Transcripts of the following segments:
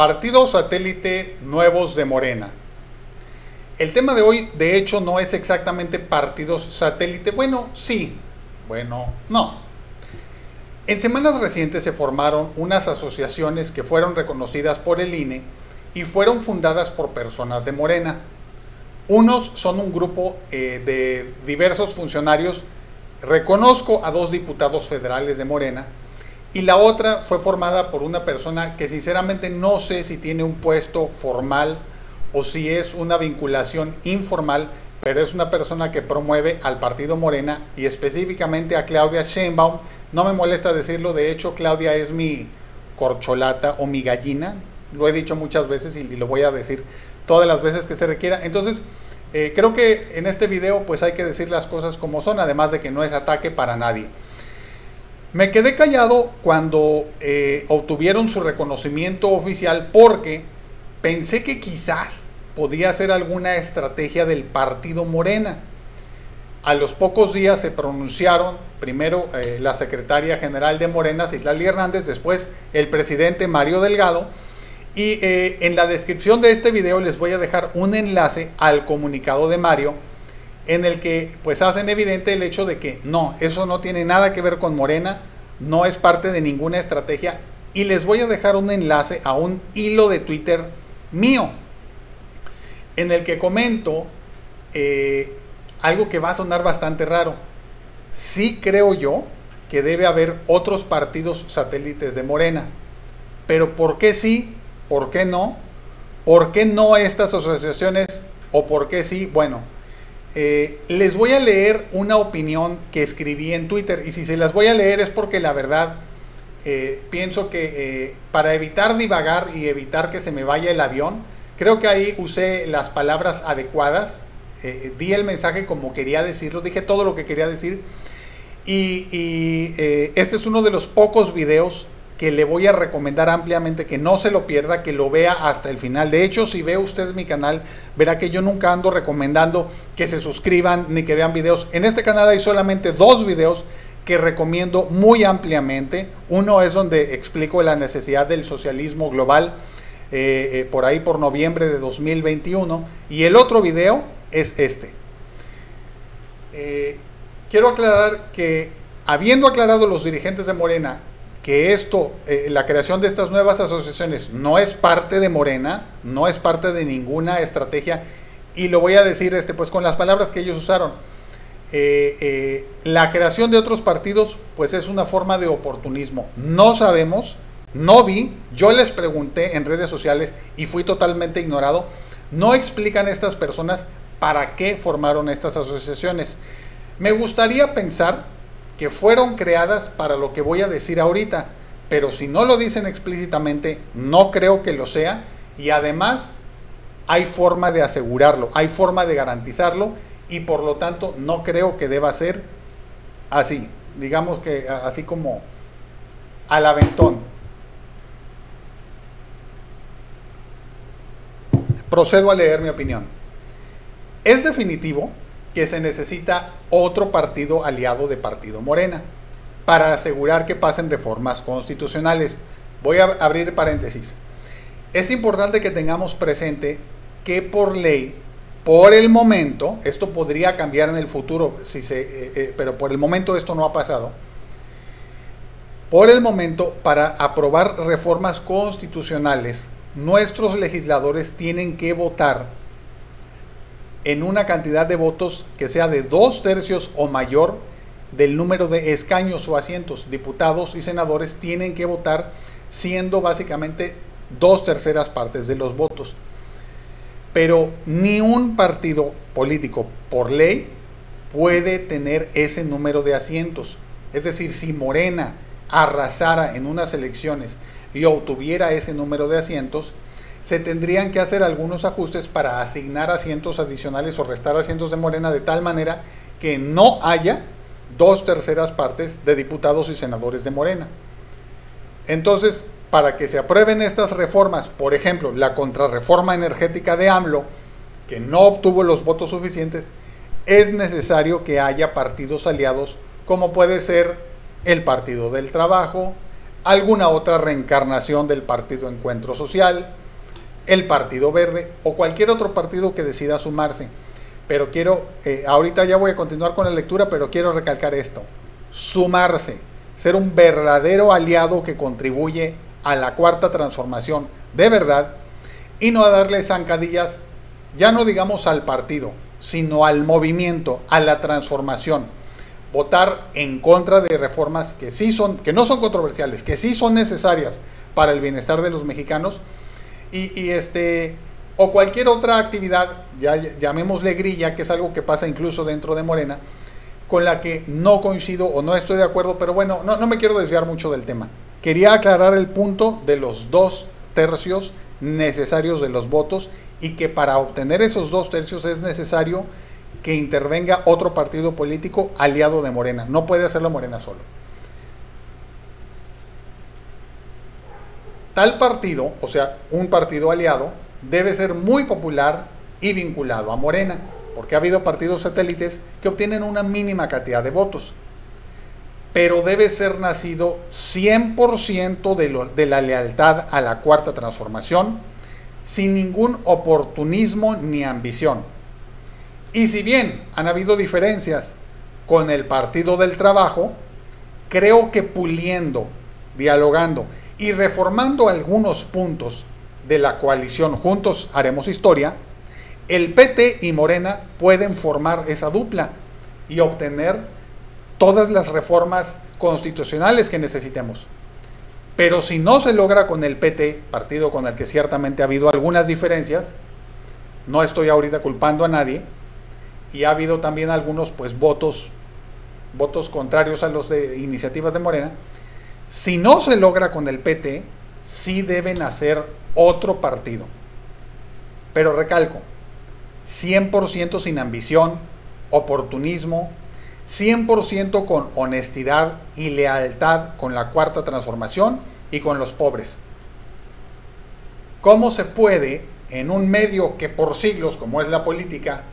Partidos satélite nuevos de Morena. El tema de hoy, de hecho, no es exactamente partidos satélite. Bueno, sí. Bueno, no. En semanas recientes se formaron unas asociaciones que fueron reconocidas por el INE y fueron fundadas por personas de Morena. Unos son un grupo eh, de diversos funcionarios. Reconozco a dos diputados federales de Morena y la otra fue formada por una persona que sinceramente no sé si tiene un puesto formal o si es una vinculación informal, pero es una persona que promueve al partido Morena y específicamente a Claudia Sheinbaum. No me molesta decirlo, de hecho Claudia es mi corcholata o mi gallina, lo he dicho muchas veces y, lo voy a decir todas las veces que se requiera. Entonces, eh, creo que en este video pues hay que decir las cosas como son, además de que no es ataque para nadie. Me quedé callado cuando eh, obtuvieron su reconocimiento oficial porque pensé que quizás podía ser alguna estrategia del partido Morena. A los pocos días se pronunciaron primero eh, la secretaria general de Morena, Citlali Hernández, después el presidente Mario Delgado. Y eh, en la descripción de este video les voy a dejar un enlace al comunicado de Mario en el que pues hacen evidente el hecho de que no, eso no tiene nada que ver con Morena, no es parte de ninguna estrategia y les voy a dejar un enlace a un hilo de Twitter mío en el que comento eh, algo que va a sonar bastante raro. Sí creo yo que debe haber otros partidos satélites de Morena, pero ¿por qué sí? ¿Por qué no? ¿Por qué no estas asociaciones? ¿O por qué sí? Bueno, eh, les voy a leer una opinión que escribí en Twitter y si se las voy a leer es porque la verdad eh, pienso que eh, para evitar divagar y evitar que se me vaya el avión, creo que ahí usé las palabras adecuadas, di el mensaje como quería decirlo, dije todo lo que quería decir y, y este es uno de los pocos videos que le voy a recomendar ampliamente que no se lo pierda, que lo vea hasta el final. De hecho, si ve usted mi canal, verá que yo nunca ando recomendando que se suscriban ni que vean videos. En este canal hay solamente dos videos que recomiendo muy ampliamente. Uno es donde explico la necesidad del socialismo global, eh, eh, por ahí por noviembre de 2021. Y el otro video es este. Eh, quiero aclarar que, habiendo aclarado los dirigentes de Morena que esto, eh, la creación de estas nuevas asociaciones no es parte de Morena, no es parte de ninguna estrategia, y lo voy a decir este, pues con las palabras que ellos usaron. Eh, eh, la creación de otros partidos, pues es una forma de oportunismo. No sabemos, no vi, yo les pregunté en redes sociales y fui totalmente ignorado. No explican estas personas para qué formaron estas asociaciones. Me gustaría pensar que fueron creadas para lo que voy a decir ahorita, pero si no lo dicen explícitamente, no creo que lo sea y además hay forma de asegurarlo, hay forma de garantizarlo y por lo tanto no creo que deba ser así, digamos que así como al aventón. Procedo a leer mi opinión. Es definitivo que se necesita otro partido aliado de Partido Morena para asegurar que pasen reformas constitucionales. Voy a abrir paréntesis. Es importante que tengamos presente que por ley, por el momento, esto podría cambiar en el futuro, si se, eh, eh, pero por el momento esto no ha pasado. Por el momento, para aprobar reformas constitucionales, nuestros legisladores tienen que votar en una cantidad de votos que sea de dos tercios o mayor del número de escaños o asientos. Diputados y senadores tienen que votar siendo básicamente dos terceras partes de los votos. Pero ni un partido político por ley puede tener ese número de asientos. Es decir, si Morena arrasara en unas elecciones y obtuviera ese número de asientos, se tendrían que hacer algunos ajustes para asignar asientos adicionales o restar asientos de Morena de tal manera que no haya dos terceras partes de diputados y senadores de Morena. Entonces, para que se aprueben estas reformas, por ejemplo, la contrarreforma energética de AMLO, que no obtuvo los votos suficientes, es necesario que haya partidos aliados como puede ser el Partido del Trabajo, alguna otra reencarnación del Partido Encuentro Social, el Partido Verde o cualquier otro partido que decida sumarse. Pero quiero, eh, ahorita ya voy a continuar con la lectura, pero quiero recalcar esto. Sumarse, ser un verdadero aliado que contribuye a la cuarta transformación de verdad y no darle zancadillas, ya no digamos al partido, sino al movimiento, a la transformación. Votar en contra de reformas que sí son, que no son controversiales, que sí son necesarias para el bienestar de los mexicanos y, este o cualquier otra actividad, ya llamémosle grilla, que es algo que pasa incluso dentro de Morena, con la que no coincido o no estoy de acuerdo, pero bueno, no, no me quiero desviar mucho del tema. Quería aclarar el punto de los dos tercios necesarios de los votos y que para obtener esos dos tercios es necesario que intervenga otro partido político aliado de Morena. No puede hacerlo Morena solo. Tal partido, o sea, un partido aliado, debe ser muy popular y vinculado a Morena, porque ha habido partidos satélites que obtienen una mínima cantidad de votos. Pero debe ser nacido 100% de, de la lealtad a la cuarta transformación, sin ningún oportunismo ni ambición. Y si bien han habido diferencias con el Partido del Trabajo, creo que puliendo, dialogando y reformando algunos puntos de la coalición Juntos Haremos Historia, el PT y Morena pueden formar esa dupla y obtener todas las reformas constitucionales que necesitemos. Pero si no se logra con el PT, partido con el que ciertamente ha habido algunas diferencias, no estoy ahorita culpando a nadie, y ha habido también algunos pues votos votos contrarios a los de iniciativas de Morena, si no se logra con el PT, sí deben hacer otro partido. Pero recalco, 100% sin ambición, oportunismo, 100% con honestidad y lealtad con la cuarta transformación y con los pobres. ¿Cómo se puede, en un medio que por siglos, como es la política,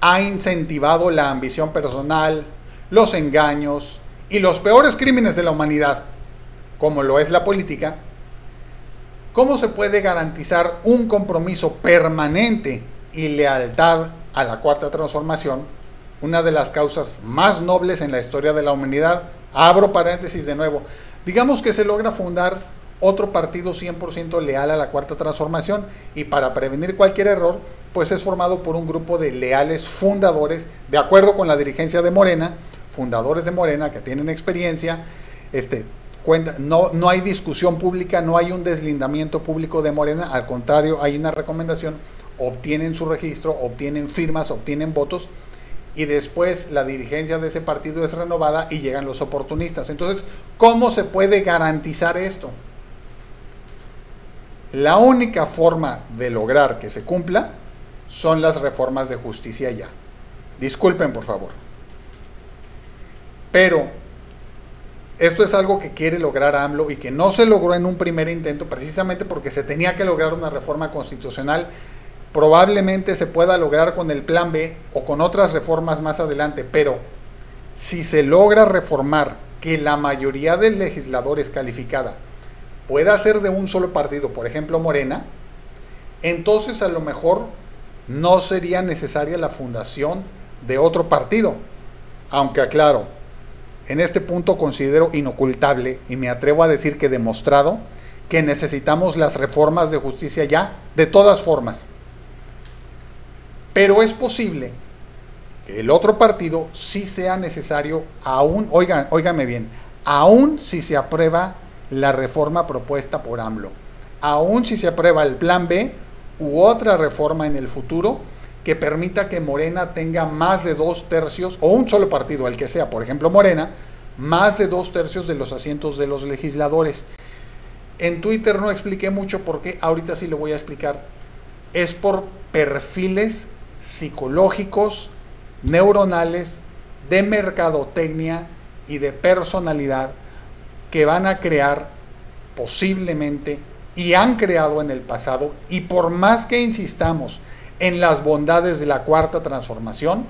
ha incentivado la ambición personal, los engaños y los peores crímenes de la humanidad? Como lo es la política, ¿cómo se puede garantizar un compromiso permanente y lealtad a la cuarta transformación, una de las causas más nobles en la historia de la humanidad? Abro paréntesis de nuevo. Digamos que se logra fundar otro partido 100% leal a la cuarta transformación y para prevenir cualquier error, pues es formado por un grupo de leales fundadores, de acuerdo con la dirigencia de Morena, fundadores de Morena que tienen experiencia, este, no, no hay discusión pública, no hay un deslindamiento público de Morena, al contrario, hay una recomendación, obtienen su registro, obtienen firmas, obtienen votos y después la dirigencia de ese partido es renovada y llegan los oportunistas. Entonces, ¿cómo se puede garantizar esto? La única forma de lograr que se cumpla son las reformas de justicia ya. Disculpen, por favor. Pero esto es algo que quiere lograr AMLO y que no se logró en un primer intento precisamente porque se tenía que lograr una reforma constitucional. Probablemente se pueda lograr con el plan B o con otras reformas más adelante, pero si se logra reformar que la mayoría de legisladores calificada pueda ser de un solo partido, por ejemplo Morena, entonces a lo mejor no sería necesaria la fundación de otro partido. Aunque aclaro, en este punto considero inocultable y me atrevo a decir que demostrado que necesitamos las reformas de justicia ya, de todas formas. Pero es posible que el otro partido sí sea necesario, aún, oigan, bien, aún si se aprueba la reforma propuesta por AMLO, aún si se aprueba el plan B u otra reforma en el futuro que permita que Morena tenga más de dos tercios, o un solo partido, el que sea, por ejemplo Morena, más de dos tercios de los asientos de los legisladores. En Twitter no expliqué mucho por qué, ahorita sí lo voy a explicar. Es por perfiles psicológicos, neuronales, de mercadotecnia y de personalidad que van a crear posiblemente y han creado en el pasado y por más que insistamos en las bondades de la cuarta transformación,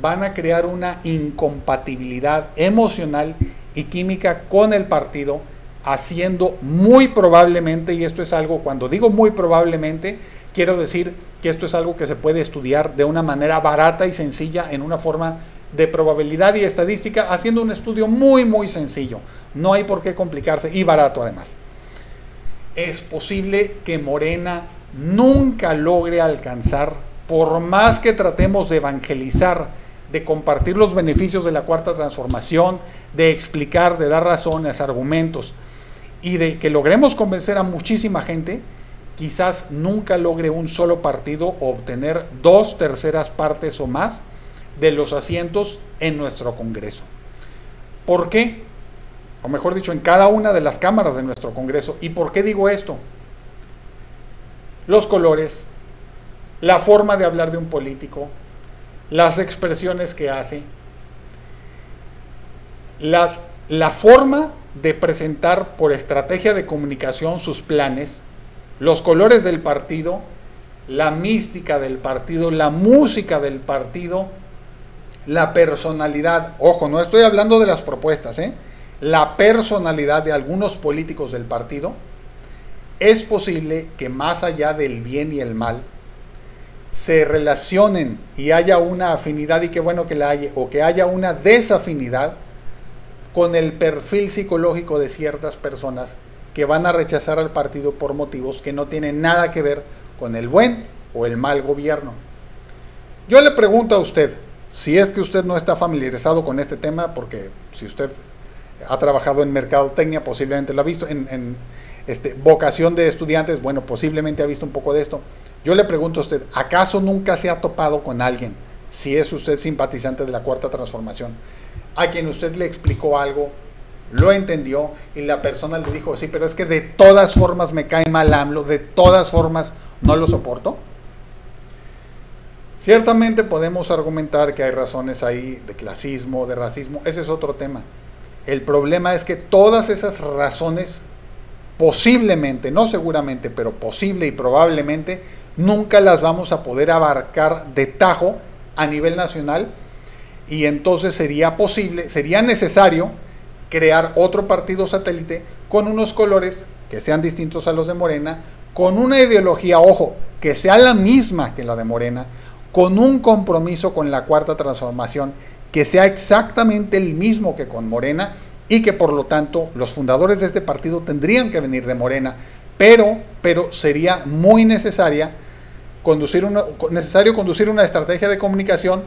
van a crear una incompatibilidad emocional y química con el partido haciendo muy probablemente, y esto es algo, cuando digo muy probablemente, quiero decir que esto es algo que se puede estudiar de una manera barata y sencilla, en una forma de probabilidad y estadística, haciendo un estudio muy, muy sencillo. No hay por qué complicarse y barato además. Es posible que Morena nunca logre alcanzar, por más que tratemos de evangelizar, de compartir los beneficios de la cuarta transformación, de explicar, de dar razones, argumentos, y de que logremos convencer a muchísima gente, quizás nunca logre un solo partido obtener dos terceras partes o más de los asientos en nuestro Congreso. ¿Por qué? O mejor dicho, en cada una de las cámaras de nuestro Congreso. ¿Y por qué digo esto? Los colores, la forma de hablar de un político, las expresiones que hace, las, la forma de presentar por estrategia de comunicación sus planes, los colores del partido, la mística del partido, la música del partido, la personalidad, ojo, no estoy hablando de las propuestas, ¿eh? la personalidad de algunos políticos del partido, es posible que más allá del bien y el mal, se relacionen y haya una afinidad y qué bueno que la haya, o que haya una desafinidad con el perfil psicológico de ciertas personas que van a rechazar al partido por motivos que no tienen nada que ver con el buen o el mal gobierno. Yo le pregunto a usted, si es que usted no está familiarizado con este tema, porque si usted ha trabajado en mercadotecnia, posiblemente lo ha visto, en, este, vocación de estudiantes, bueno, posiblemente ha visto un poco de esto. Yo le pregunto a usted, ¿acaso nunca se ha topado con alguien, si es usted simpatizante de la Cuarta Transformación, a quien usted le explicó algo, lo entendió y la persona le dijo, sí, pero es que de todas formas me cae mal AMLO, de todas formas no lo soporto? Ciertamente podemos argumentar que hay razones ahí de clasismo, de racismo, ese es otro tema. El problema es que todas esas razones, posiblemente, no seguramente, pero posible y probablemente, nunca las vamos a poder abarcar de tajo a nivel nacional y entonces sería posible, sería necesario crear otro partido satélite con unos colores que sean distintos a los de Morena, con una ideología, ojo, que sea la misma que la de Morena, con un compromiso con la cuarta transformación que sea exactamente el mismo que con Morena y que por lo tanto los fundadores de este partido tendrían que venir de Morena, pero, pero sería muy necesaria conducir una, necesario conducir una estrategia de comunicación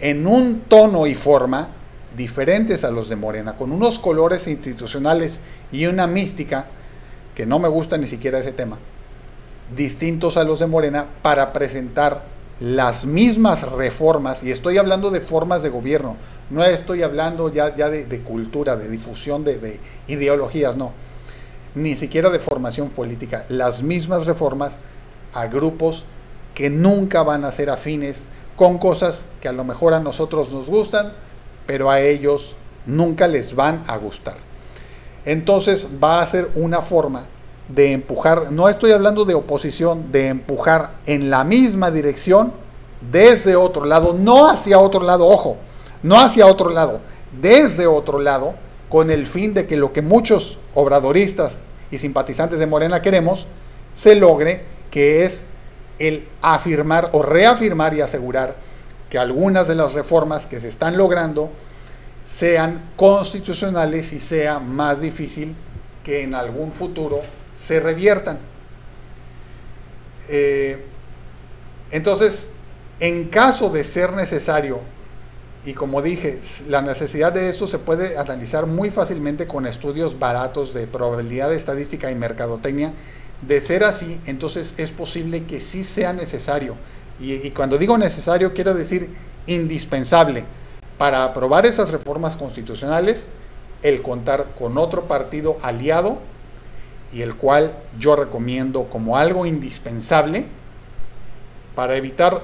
en un tono y forma diferentes a los de Morena, con unos colores institucionales y una mística, que no me gusta ni siquiera ese tema, distintos a los de Morena, para presentar las mismas reformas, y estoy hablando de formas de gobierno, no estoy hablando ya, ya de, cultura, de difusión de, de ideologías, no, ni siquiera de formación política, las mismas reformas a grupos que nunca van a ser afines con cosas que a lo mejor a nosotros nos gustan, pero a ellos nunca les van a gustar. Entonces va a ser una forma de empujar, no estoy hablando de oposición, de empujar en la misma dirección desde otro lado, no hacia otro lado, ojo, no hacia otro lado, desde otro lado, con el fin de que lo que muchos obradoristas y simpatizantes de Morena queremos, se logre, que es el afirmar o reafirmar y asegurar que algunas de las reformas que se están logrando sean constitucionales y sea más difícil que en algún futuro se reviertan. Eh, entonces, en caso de ser necesario, y como dije, la necesidad de esto se puede analizar muy fácilmente con estudios baratos de probabilidad estadística y mercadotecnia. De ser así, entonces es posible que sí sea necesario. Y cuando digo necesario, quiero decir indispensable para aprobar esas reformas constitucionales, el contar con otro partido aliado y el cual yo recomiendo como algo indispensable para evitar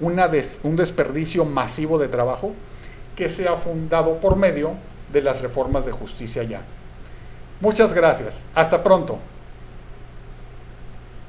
una un desperdicio masivo de trabajo que sea fundado por medio de las reformas de justicia ya. Muchas gracias. Hasta pronto.